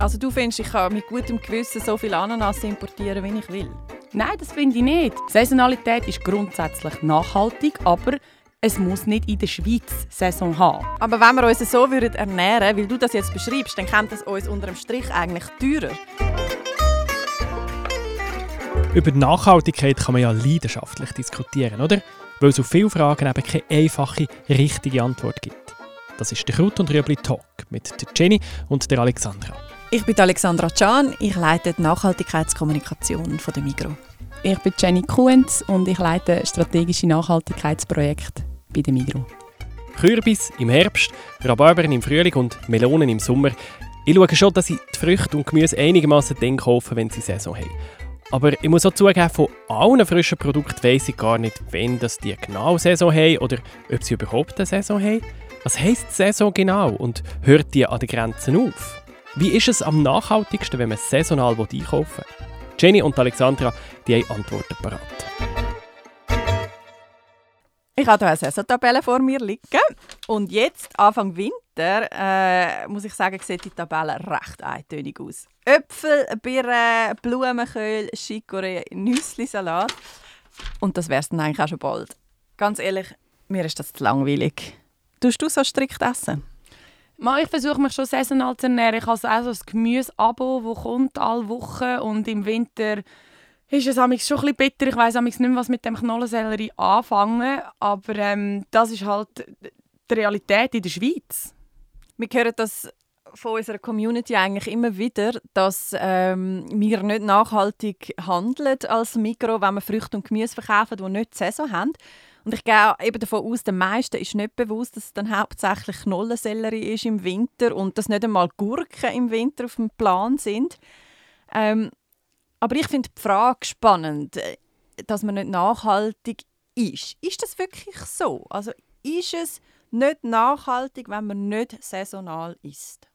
Also du findest, ich kann mit gutem Gewissen so viel Ananas importieren, wie ich will? Nein, das finde ich nicht. Saisonalität ist grundsätzlich nachhaltig, aber es muss nicht in der Schweiz Saison haben. Aber wenn wir uns so würden ernähren weil du das jetzt beschreibst, dann kommt das uns unter dem Strich eigentlich teurer. Über die Nachhaltigkeit kann man ja leidenschaftlich diskutieren, oder? Weil es auf viele Fragen eben keine einfache, richtige Antwort gibt. Das ist der Kraut und Rüebli Talk mit Jenny und der Alexandra. Ich bin Alexandra Can, ich leite die Nachhaltigkeitskommunikation von der Migro. Ich bin Jenny Kuhns und ich leite strategische Nachhaltigkeitsprojekte bei der Migro. Kürbis im Herbst, Rhabarbern im Frühling und Melonen im Sommer. Ich schaue schon, dass ich die Früchte und Gemüse einigermaßen dann kaufe, wenn sie Saison haben. Aber ich muss auch zugeben, von allen frischen Produkten weiss ich gar nicht, wenn das die genau Saison haben oder ob sie überhaupt eine Saison haben. Was heisst Saison genau und hört die an den Grenzen auf? Wie ist es am nachhaltigsten, wenn man saisonal einkaufen will? Jenny und Alexandra die haben Antworten parat. Ich habe hier eine Saisontabelle vor mir liegen. Und jetzt, Anfang Winter, äh, muss ich sagen, sieht die Tabelle recht eintönig aus. Äpfel, Birnen, Blumenkohl, Chicorée, Nüssli-Salat. Und das wäre es dann eigentlich auch schon bald. Ganz ehrlich, mir ist das zu langweilig. Tust du so strikt essen? Ich versuche mich schon saisonal zu ernähren. Ich habe auch so ein Gemüse-Abo, das kommt alle Wochen und im Winter ist es schon ein bitter. Ich weiß nicht mehr, was mit dem Knollensellerie anfangen, aber ähm, das ist halt die Realität in der Schweiz. Wir hören das von unserer Community eigentlich immer wieder, dass ähm, wir nicht nachhaltig handeln als Mikro, wenn wir Früchte und Gemüse verkaufen, die nicht die Saison haben. Und ich gehe eben davon aus, den meisten ist nicht bewusst, dass es dann hauptsächlich Knollensellerie ist im Winter und dass nicht einmal Gurken im Winter auf dem Plan sind. Ähm, aber ich finde die Frage spannend, äh, dass man nicht nachhaltig ist. Ist das wirklich so? Also ist es nicht nachhaltig, wenn man nicht saisonal isst?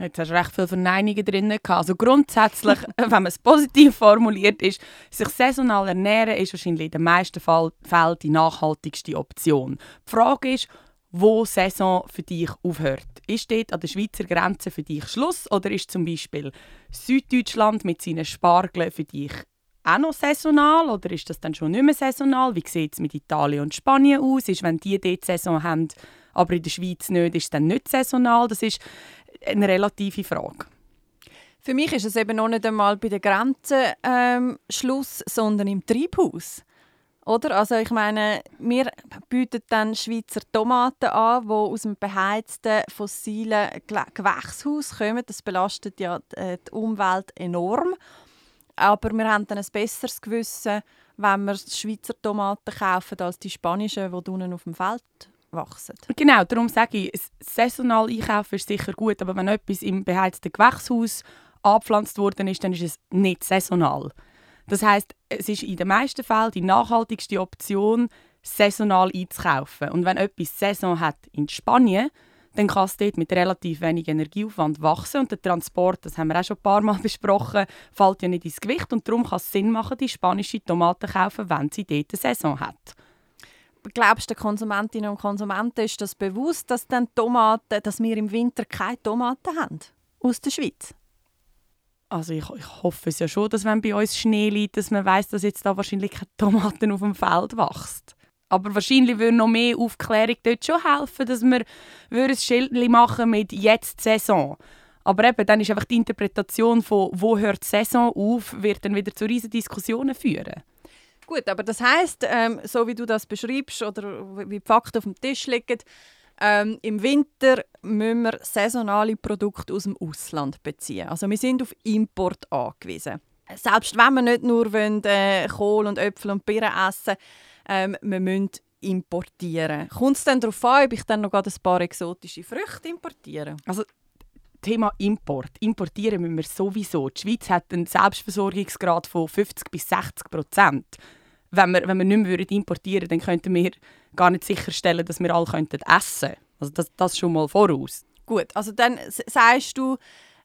Jetzt hast du recht viele Verneinungen drin. Also grundsätzlich, wenn man es positiv formuliert, ist, sich saisonal ernähren ist wahrscheinlich in den meisten Fällen die nachhaltigste Option. Die Frage ist, wo Saison für dich aufhört. Ist dort an der Schweizer Grenze für dich Schluss oder ist zum Beispiel Süddeutschland mit seinen Spargeln für dich auch noch saisonal oder ist das dann schon nicht mehr saisonal? Wie sieht es mit Italien und Spanien aus? Ist, wenn die dort Saison haben, aber in der Schweiz nicht, ist es dann nicht saisonal? Das ist eine relative Frage. Für mich ist es eben noch nicht einmal bei der Grenze ähm, Schluss, sondern im Treibhaus. Oder? Also ich meine, wir bieten dann Schweizer Tomaten an, die aus dem beheizten fossilen Gewächshaus kommen. Das belastet ja äh, die Umwelt enorm. Aber wir haben dann ein besseres Gewissen, wenn wir Schweizer Tomaten kaufen, als die spanischen, die unten auf dem Feld wachsen. Genau, darum sage ich, saisonal einkaufen ist sicher gut, aber wenn etwas im beheizten Gewächshaus angepflanzt worden ist, dann ist es nicht saisonal. Das heißt, es ist in den meisten Fällen die nachhaltigste Option, saisonal einzukaufen. Und wenn etwas Saison hat in Spanien, dann kann es dort mit relativ wenig Energieaufwand wachsen und der Transport, das haben wir auch schon ein paar Mal besprochen, fällt ja nicht ins Gewicht und darum kann es Sinn machen, die spanische Tomaten zu kaufen, wenn sie dort eine Saison hat glaubst du, den Konsumentinnen und Konsumenten ist das bewusst, dass, dann Tomaten, dass wir im Winter keine Tomaten haben aus der Schweiz? Also ich, ich hoffe es ja schon, dass wenn bei uns Schnee liegt, dass man weiß, dass jetzt da wahrscheinlich keine Tomaten auf dem Feld wächst. Aber wahrscheinlich würde noch mehr Aufklärung dort schon helfen, dass wir ein Schild machen mit «Jetzt Saison». Aber eben, dann ist einfach die Interpretation von «Wo hört die Saison auf?» wird dann wieder zu riesigen Diskussionen führen. Gut, aber das heißt, ähm, so wie du das beschreibst oder wie die Fakten auf dem Tisch liegen, ähm, im Winter müssen wir saisonale Produkte aus dem Ausland beziehen. Also wir sind auf Import angewiesen. Selbst wenn wir nicht nur wollen, äh, Kohl und Äpfel und Birnen essen, ähm, wir müssen importieren. Kommt es dann darauf an, ob ich dann noch ein paar exotische Früchte importiere? Also Thema Import. Importieren müssen wir sowieso. Die Schweiz hat einen Selbstversorgungsgrad von 50 bis 60 Prozent wenn wir, wenn wir nicht mehr importieren würden, dann könnten wir gar nicht sicherstellen, dass wir alle könnten essen könnten. Also das, das schon mal voraus. Gut, also dann sagst du,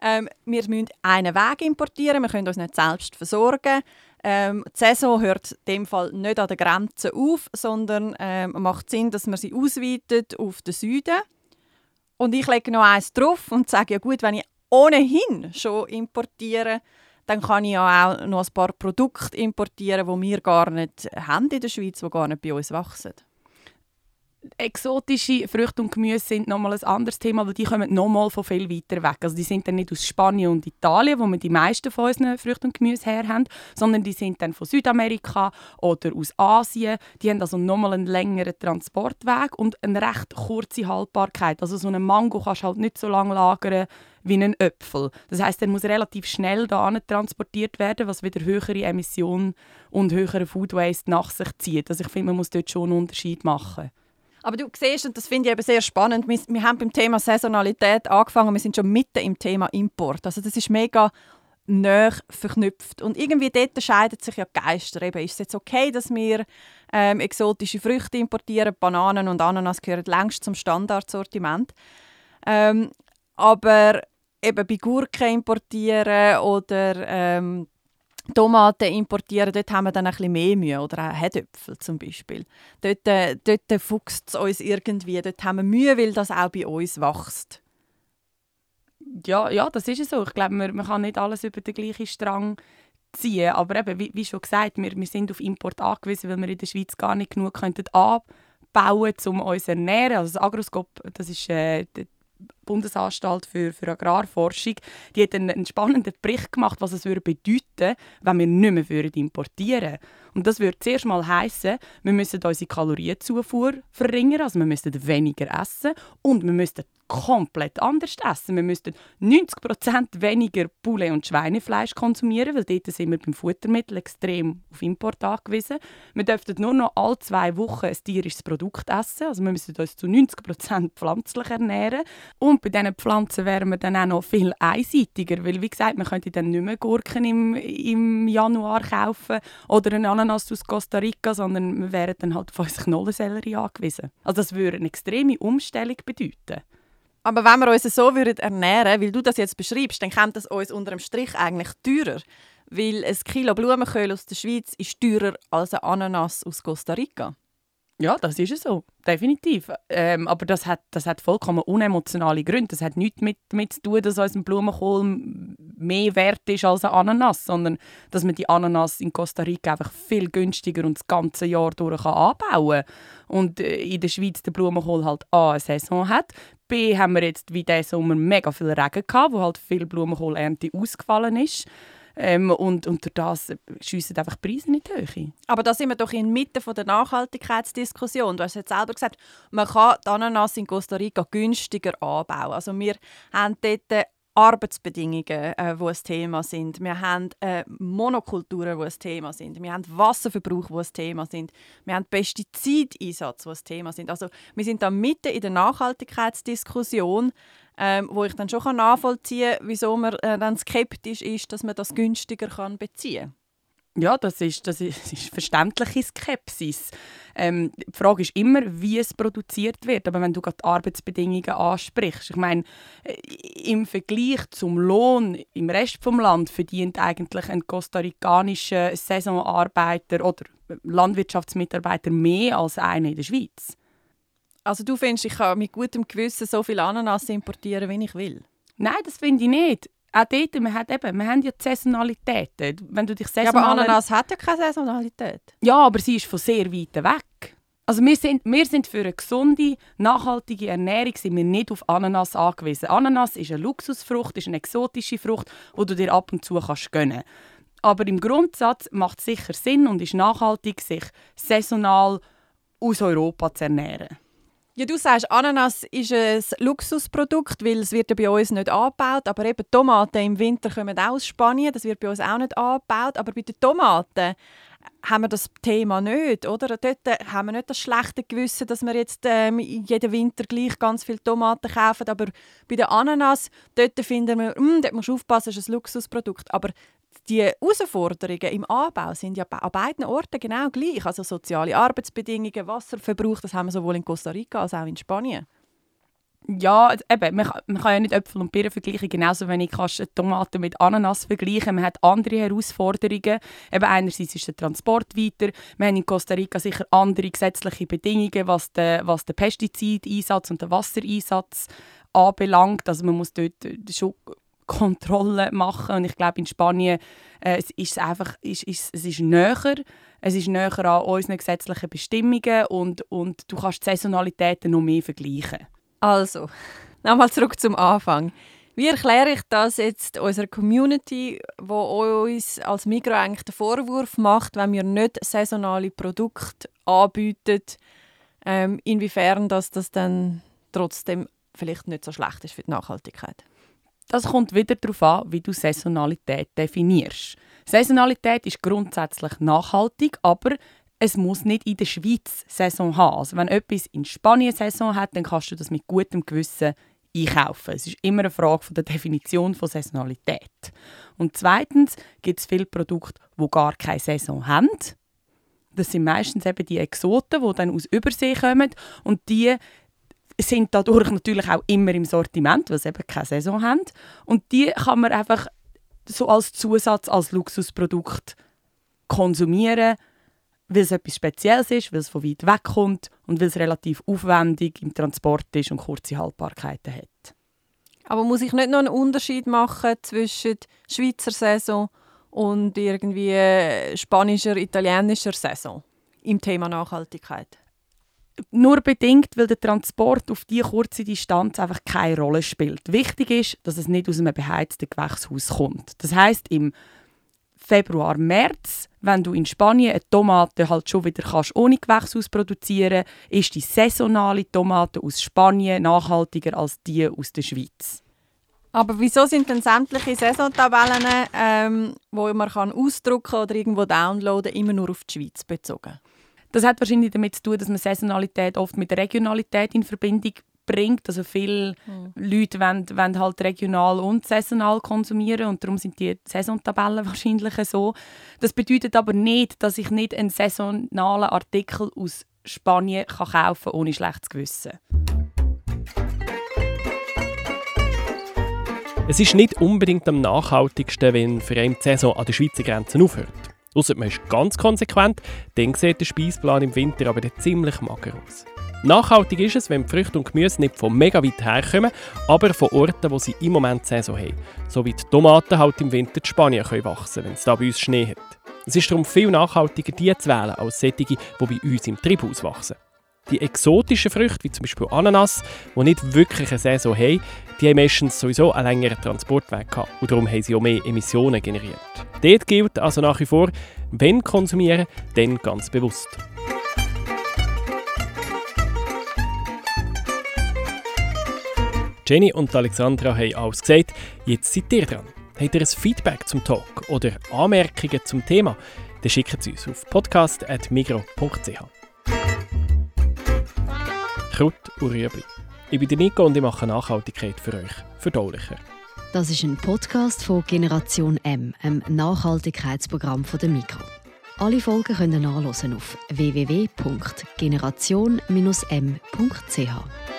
ähm, wir müssen einen Weg importieren, wir können uns nicht selbst versorgen. Ähm, die Saison hört in dem Fall nicht an der Grenze auf, sondern ähm, macht Sinn, dass man sie ausweitet auf den Süden. Und ich lege noch eins drauf und sage, ja gut, wenn ich ohnehin schon importiere, dann kann ich ja auch noch ein paar Produkte importieren, die wir gar nicht haben in der Schweiz, die gar nicht bei uns wachsen exotische Früchte und Gemüse sind nochmal ein anderes Thema, weil die kommen nochmal von viel weiter weg. Also die sind dann nicht aus Spanien und Italien, wo wir die meisten von unseren Früchten und Gemüse her haben, sondern die sind dann von Südamerika oder aus Asien. Die haben also nochmal einen längeren Transportweg und eine recht kurze Haltbarkeit. Also so einen Mango kannst du halt nicht so lange lagern wie einen Äpfel. Das heißt, der muss relativ schnell da transportiert werden, was wieder höhere Emissionen und höhere Food Waste nach sich zieht. Also ich finde, man muss dort schon einen Unterschied machen. Aber du siehst, und das finde ich eben sehr spannend, wir, wir haben beim Thema Saisonalität angefangen, wir sind schon mitten im Thema Import. Also das ist mega näher verknüpft. Und irgendwie dort scheiden sich ja die Geister. Eben, ist es jetzt okay, dass wir ähm, exotische Früchte importieren? Bananen und Ananas gehören längst zum Standardsortiment. Ähm, aber eben bei Gurken importieren oder ähm, Tomaten importieren, dort haben wir dann ein bisschen mehr Mühe. Oder auch Herdöpfel zum Beispiel. Dort, äh, dort fuchst es uns irgendwie. Dort haben wir Mühe, weil das auch bei uns wächst. Ja, ja das ist es so. Ich glaube, man, man kann nicht alles über den gleichen Strang ziehen. Aber eben, wie, wie schon gesagt, wir, wir sind auf Import angewiesen, weil wir in der Schweiz gar nicht genug könnten anbauen um uns zu ernähren. Also das Agroskop, das ist äh, Bundesanstalt für, für Agrarforschung, die hat einen, einen, spannenden Bericht gemacht, was es würde bedeuten, wenn wir nicht mehr importieren würden. Und das würde zuerst mal heißen, wir müssen unsere Kalorienzufuhr verringern, also wir müssten weniger essen und wir müssten komplett anders essen. Wir müssten 90% weniger Poulet und Schweinefleisch konsumieren, weil dort sind wir beim Futtermittel extrem auf Import angewiesen. Wir dürften nur noch alle zwei Wochen ein tierisches Produkt essen, also wir müssen uns zu 90% pflanzlich ernähren. Und bei diesen Pflanzen wären wir dann auch noch viel einseitiger, weil wie gesagt, man könnte dann nicht mehr Gurken im, im Januar kaufen oder einen Ananas aus Costa Rica, sondern wir wären dann halt auf unsere Knollensellerie angewiesen. Also das würde eine extreme Umstellung bedeuten. Aber wenn wir uns so würden ernähren weil du das jetzt beschreibst, dann kommt das uns unter dem Strich eigentlich teurer. Weil ein Kilo Blumenkohl aus der Schweiz ist teurer als ein Ananas aus Costa Rica. Ja, das ist es so, definitiv. Ähm, aber das hat, das hat vollkommen unemotionale Gründe. Das hat nichts mit, mit zu tun, dass unser Blumenkohl mehr wert ist als ein Ananas, sondern dass man die Ananas in Costa Rica einfach viel günstiger und das ganze Jahr durch kann anbauen kann. Und äh, in der Schweiz der Blumenkohl halt A, eine Saison hat, B, haben wir jetzt wie diesen Sommer mega viel Regen gehabt, wo halt viel Blumenkohlernte ausgefallen ist. Ähm, und, und durch das schiessen einfach die Preise nicht hoch. Aber da sind wir doch inmitten der Nachhaltigkeitsdiskussion. Du hast jetzt selber gesagt, man kann die Ananas in Costa Rica günstiger anbauen. Also wir haben dort Arbeitsbedingungen, äh, die ein Thema sind. Wir haben äh, Monokulturen, die ein Thema sind. Wir haben Wasserverbrauch, die ein Thema sind. Wir haben Pestizideinsatz, die ein Thema sind. Also wir sind da mitten in der Nachhaltigkeitsdiskussion ähm, wo ich dann schon nachvollziehen kann, wieso man äh, dann skeptisch ist, dass man das günstiger kann beziehen kann. Ja, das ist, das ist, verständliche Skepsis. Ähm, die Frage ist immer, wie es produziert wird. Aber wenn du gerade die Arbeitsbedingungen ansprichst, ich meine, äh, im Vergleich zum Lohn im Rest des Land verdient eigentlich ein kostarikanischer Saisonarbeiter oder Landwirtschaftsmitarbeiter mehr als einer in der Schweiz. Also du findest, ich kann mit gutem Gewissen so viel Ananas importieren, wie ich will? Nein, das finde ich nicht. Auch dort, man hat eben, wir haben ja die Saisonalität. Wenn du dich saisonal... Ja, aber Ananas hat ja keine Saisonalität. Ja, aber sie ist von sehr weit weg. Also wir sind, wir sind für eine gesunde, nachhaltige Ernährung sind wir nicht auf Ananas angewiesen. Ananas ist eine Luxusfrucht, ist eine exotische Frucht, die du dir ab und zu kannst gönnen Aber im Grundsatz macht es sicher Sinn und ist nachhaltig, sich saisonal aus Europa zu ernähren. Ja, du sagst, Ananas ist ein Luxusprodukt, weil es wird ja bei uns nicht angebaut. Aber eben Tomaten im Winter kommen auch aus Spanien, das wird bei uns auch nicht angebaut. Aber bei den Tomaten haben wir das Thema nicht, oder? Dort haben wir nicht das schlechte Gewissen, dass wir jetzt ähm, jeden Winter gleich ganz viele Tomaten kaufen. Aber bei den Ananas, dort finden wir, mm, dort musst du aufpassen, das ist ein Luxusprodukt. Aber die Herausforderungen im Anbau sind ja an beiden Orten genau gleich. Also soziale Arbeitsbedingungen, Wasserverbrauch, das haben wir sowohl in Costa Rica als auch in Spanien. Ja, eben, man, kann, man kann ja nicht Äpfel und Birnen vergleichen, genauso wenig kannst du Tomaten mit Ananas vergleichen. Man hat andere Herausforderungen. Eben einerseits ist der Transport weiter. Wir haben in Costa Rica sicher andere gesetzliche Bedingungen, was den, was den Pestizideinsatz und den Wassereinsatz anbelangt. Also man muss dort schon Kontrolle machen. Und ich glaube, in Spanien äh, ist es einfach ist, es ist näher. Es ist näher an unseren gesetzlichen Bestimmungen und, und du kannst die Saisonalitäten noch mehr vergleichen. Also, nochmal zurück zum Anfang. Wie erkläre ich das jetzt unserer Community, wo uns als Migros eigentlich den Vorwurf macht, wenn wir nicht saisonale Produkte anbieten, ähm, inwiefern dass das dann trotzdem vielleicht nicht so schlecht ist für die Nachhaltigkeit? Das kommt wieder darauf an, wie du Saisonalität definierst. Saisonalität ist grundsätzlich nachhaltig, aber es muss nicht in der Schweiz Saison haben. Also wenn etwas in Spanien Saison hat, dann kannst du das mit gutem Gewissen einkaufen. Es ist immer eine Frage von der Definition von Saisonalität. Und zweitens gibt es viele Produkte, die gar keine Saison haben. Das sind meistens eben die Exoten, die dann aus Übersee kommen und die sind dadurch natürlich auch immer im Sortiment, weil sie eben keine Saison haben. Und die kann man einfach so als Zusatz, als Luxusprodukt konsumieren, weil es etwas Spezielles ist, weil es von weit weg kommt und weil es relativ aufwendig im Transport ist und kurze Haltbarkeiten hat. Aber muss ich nicht noch einen Unterschied machen zwischen Schweizer Saison und irgendwie spanischer, italienischer Saison im Thema Nachhaltigkeit? Nur bedingt, weil der Transport auf diese kurze Distanz einfach keine Rolle spielt. Wichtig ist, dass es nicht aus einem beheizten Gewächshaus kommt. Das heißt im Februar, März, wenn du in Spanien eine Tomate halt schon wieder kannst, ohne Gewächshaus produzieren ist die saisonale Tomate aus Spanien nachhaltiger als die aus der Schweiz. Aber wieso sind denn sämtliche Saisontabellen, ähm, wo man kann ausdrucken oder irgendwo downloaden, immer nur auf die Schweiz bezogen? Das hat wahrscheinlich damit zu tun, dass man Saisonalität oft mit Regionalität in Verbindung bringt. Also viele mhm. Leute wollen, wollen, halt regional und saisonal konsumieren und darum sind die Saisontabellen wahrscheinlich so. Das bedeutet aber nicht, dass ich nicht einen saisonalen Artikel aus Spanien kann kaufen kann, ohne schlechtes Gewissen. Es ist nicht unbedingt am nachhaltigsten, wenn für einen die Saison an der Schweizer Grenze aufhört. Ausser man ist ganz konsequent, dann sieht der Speisplan im Winter aber ziemlich mager aus. Nachhaltig ist es, wenn Früchte und Gemüse nicht von mega weit herkommen, aber von Orten, wo sie im Moment Saison haben. So wie die Tomaten halt im Winter in Spanien können wachsen wenn es da bei uns Schnee hat. Es ist darum viel nachhaltiger, die zu wählen, als solche, die bei uns im Treibhaus wachsen. Die exotischen Früchte, wie zum Beispiel Ananas, die nicht wirklich eine Saison haben, die haben meistens sowieso einen längeren Transportweg gehabt und darum haben sie auch mehr Emissionen generiert. Dort gilt also nach wie vor, wenn konsumieren, dann ganz bewusst. Jenny und Alexandra haben alles gesagt. Jetzt seid ihr dran. Habt ihr ein Feedback zum Talk oder Anmerkungen zum Thema? Dann schickt es uns auf podcast.migro.ch. Kraut und Rüebli. Ich bin Nico und ich mache Nachhaltigkeit für euch verdaulicher. Das ist ein Podcast von Generation M, einem Nachhaltigkeitsprogramm von der Migro. Alle Folgen können nachlesen auf www.generation-m.ch.